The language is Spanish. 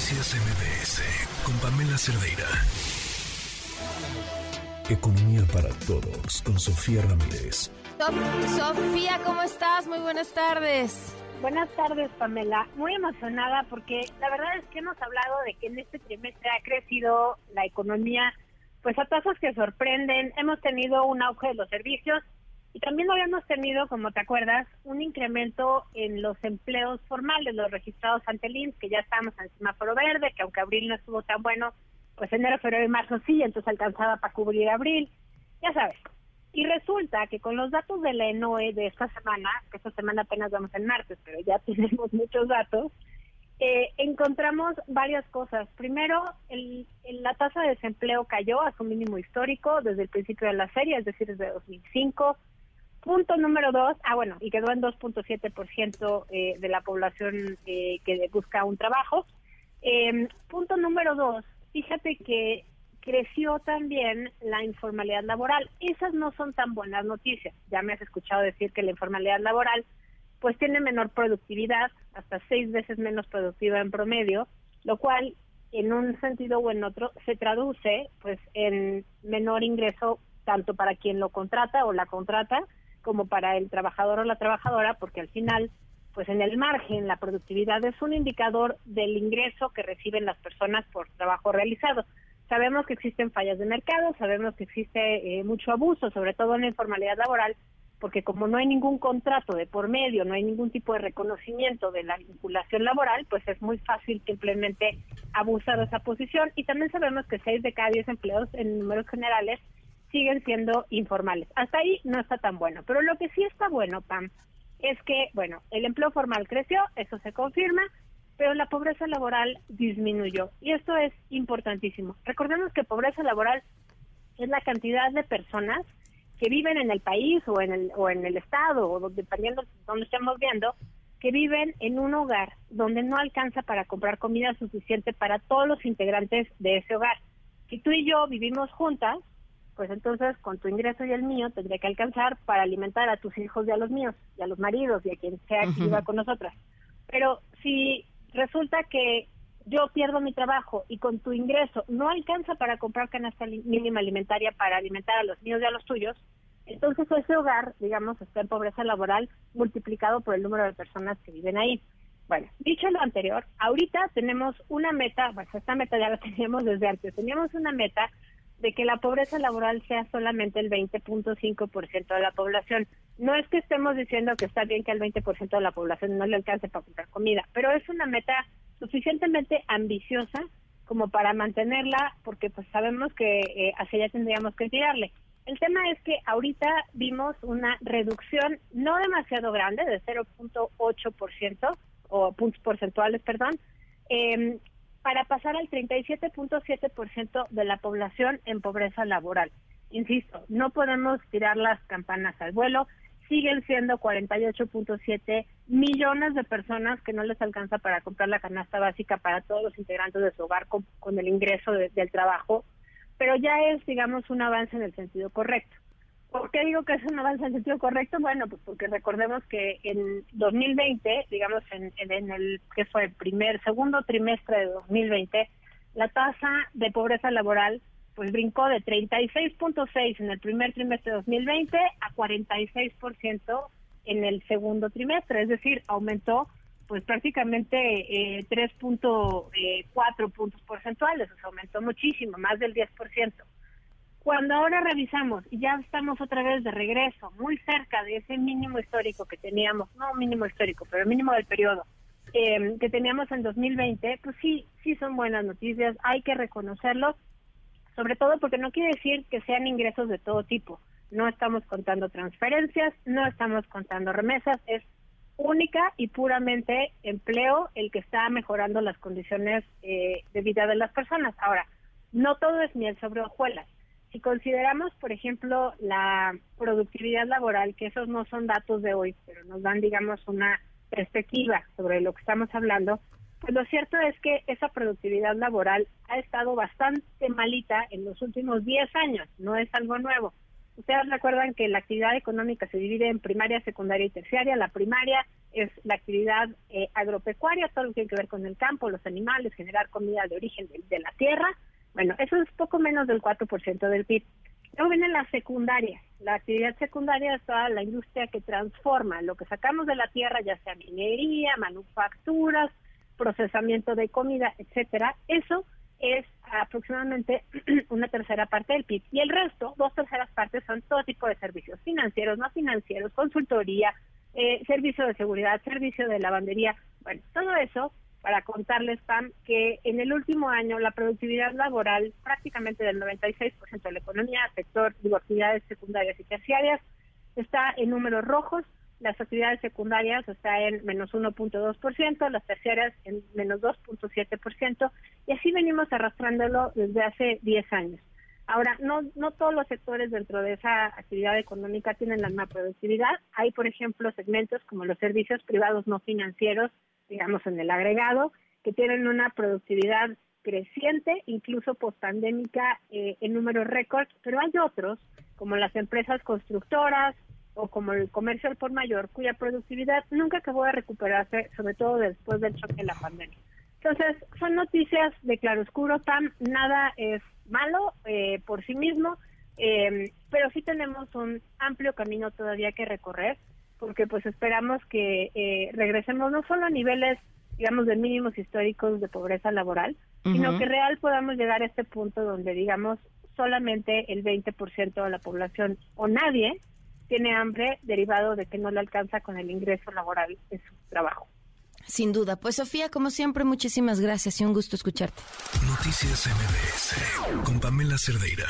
Noticias MBS con Pamela Cerdeira. Economía para todos con Sofía Ramírez. Sofía, ¿cómo estás? Muy buenas tardes. Buenas tardes, Pamela. Muy emocionada porque la verdad es que hemos hablado de que en este trimestre ha crecido la economía pues a tasas que sorprenden. Hemos tenido un auge de los servicios y también habíamos tenido, como te acuerdas, un incremento en los empleos formales, los registrados ante el INS, que ya estábamos en semáforo verde, que aunque abril no estuvo tan bueno, pues enero, febrero y marzo sí, entonces alcanzaba para cubrir abril. Ya sabes. Y resulta que con los datos de la ENOE de esta semana, que esta semana apenas vamos en martes, pero ya tenemos muchos datos, eh, encontramos varias cosas. Primero, el, la tasa de desempleo cayó a su mínimo histórico desde el principio de la serie, es decir, desde 2005. Punto número dos, ah bueno, y quedó en 2.7% eh, de la población eh, que busca un trabajo. Eh, punto número dos, fíjate que creció también la informalidad laboral. Esas no son tan buenas noticias. Ya me has escuchado decir que la informalidad laboral pues tiene menor productividad, hasta seis veces menos productiva en promedio, lo cual en un sentido o en otro se traduce pues en menor ingreso tanto para quien lo contrata o la contrata como para el trabajador o la trabajadora, porque al final, pues en el margen, la productividad es un indicador del ingreso que reciben las personas por trabajo realizado. Sabemos que existen fallas de mercado, sabemos que existe eh, mucho abuso, sobre todo en la informalidad laboral, porque como no hay ningún contrato de por medio, no hay ningún tipo de reconocimiento de la vinculación laboral, pues es muy fácil simplemente abusar de esa posición. Y también sabemos que 6 de cada 10 empleos en números generales siguen siendo informales. Hasta ahí no está tan bueno. Pero lo que sí está bueno, Pam, es que, bueno, el empleo formal creció, eso se confirma, pero la pobreza laboral disminuyó. Y esto es importantísimo. Recordemos que pobreza laboral es la cantidad de personas que viven en el país o en el, o en el estado, o dependiendo de donde estemos viendo, que viven en un hogar donde no alcanza para comprar comida suficiente para todos los integrantes de ese hogar. Si tú y yo vivimos juntas, pues entonces con tu ingreso y el mío tendría que alcanzar para alimentar a tus hijos y a los míos, y a los maridos y a quien sea que viva con nosotras. Pero si resulta que yo pierdo mi trabajo y con tu ingreso no alcanza para comprar canasta mínima alimentaria para alimentar a los míos y a los tuyos, entonces ese hogar, digamos, está en pobreza laboral multiplicado por el número de personas que viven ahí. Bueno, dicho lo anterior, ahorita tenemos una meta, pues esta meta ya la teníamos desde antes, teníamos una meta de que la pobreza laboral sea solamente el 20.5% de la población. No es que estemos diciendo que está bien que el 20% de la población no le alcance para comprar comida, pero es una meta suficientemente ambiciosa como para mantenerla, porque pues sabemos que eh, hacia allá tendríamos que tirarle. El tema es que ahorita vimos una reducción no demasiado grande, de 0.8%, o puntos porcentuales, perdón, eh, para pasar al 37.7% de la población en pobreza laboral. Insisto, no podemos tirar las campanas al vuelo, siguen siendo 48.7 millones de personas que no les alcanza para comprar la canasta básica para todos los integrantes de su hogar con, el ingreso del trabajo, pero ya es, digamos, un avance en el sentido correcto. ¿Por qué digo que es un avance en sentido correcto? Bueno, pues porque recordemos que en 2020, digamos en, en el que fue el primer, segundo trimestre de 2020, la tasa de pobreza laboral pues brincó de 36.6 en el primer trimestre de 2020 a 46% en el segundo trimestre, es decir, aumentó pues prácticamente eh, 3.4 eh, puntos porcentuales, o sea, aumentó muchísimo, más del 10%. Cuando ahora revisamos y ya estamos otra vez de regreso, muy cerca de ese mínimo histórico que teníamos, no mínimo histórico, pero mínimo del periodo, em, que teníamos en 2020, pues sí, sí son buenas noticias, hay que reconocerlo, sobre todo porque no quiere decir que sean ingresos de todo tipo. No estamos contando transferencias, no estamos contando remesas, es única y puramente empleo el que está mejorando las condiciones eh, de vida de las personas. Ahora, no todo es miel sobre hojuelas si consideramos, por ejemplo, la productividad laboral, que esos no son datos de hoy, pero nos dan, digamos, una perspectiva sobre lo que estamos hablando, pues lo cierto es que esa productividad laboral ha estado bastante malita en los últimos 10 años, no es algo nuevo. Ustedes recuerdan que la actividad económica se divide en primaria, secundaria y terciaria. La primaria es la actividad eh, agropecuaria, todo lo que tiene que ver con el campo, los animales, generar comida de origen de, la tierra. Bueno, eso es poco menos del 4% del PIB. Luego viene la secundaria. La actividad secundaria es toda la industria que transforma lo que sacamos de la tierra, ya sea minería, manufacturas, procesamiento de comida, etcétera. Eso es aproximadamente una tercera parte del PIB. Y el resto, dos terceras partes, son todo tipo de servicios financieros, no financieros, consultoría, eh, servicio de seguridad, servicio de lavandería. Bueno, todo eso para contarles, Pam, que en el último año la productividad laboral prácticamente del 96% de la economía, sector, digo, actividades secundarias y terciarias, está en números rojos, las actividades secundarias está en menos 1.2%, las terciarias en menos 2.7%, y así venimos arrastrándolo desde hace 10 años. Ahora, no, no todos los sectores dentro de esa actividad económica tienen la misma productividad. Hay, por ejemplo, segmentos como los servicios privados no financieros, digamos en el agregado, que tienen una productividad creciente, incluso postpandémica eh, en números récords, pero hay otros, como las empresas constructoras o como el comercio al por mayor, cuya productividad nunca acabó de recuperarse, sobre todo después del choque de la pandemia. Entonces, son noticias de claroscuro, tan nada es malo eh, por sí mismo, eh, pero sí tenemos un amplio camino todavía que recorrer, porque pues esperamos que eh, regresemos no solo a niveles, digamos, de mínimos históricos de pobreza laboral, sino que real podamos llegar a este punto donde, digamos, solamente el 20% de la población o nadie tiene hambre derivado de que no le alcanza con el ingreso laboral de su trabajo. Sin duda. Pues Sofía, como siempre, muchísimas gracias y un gusto escucharte. Noticias MBS con Pamela Cerdeira.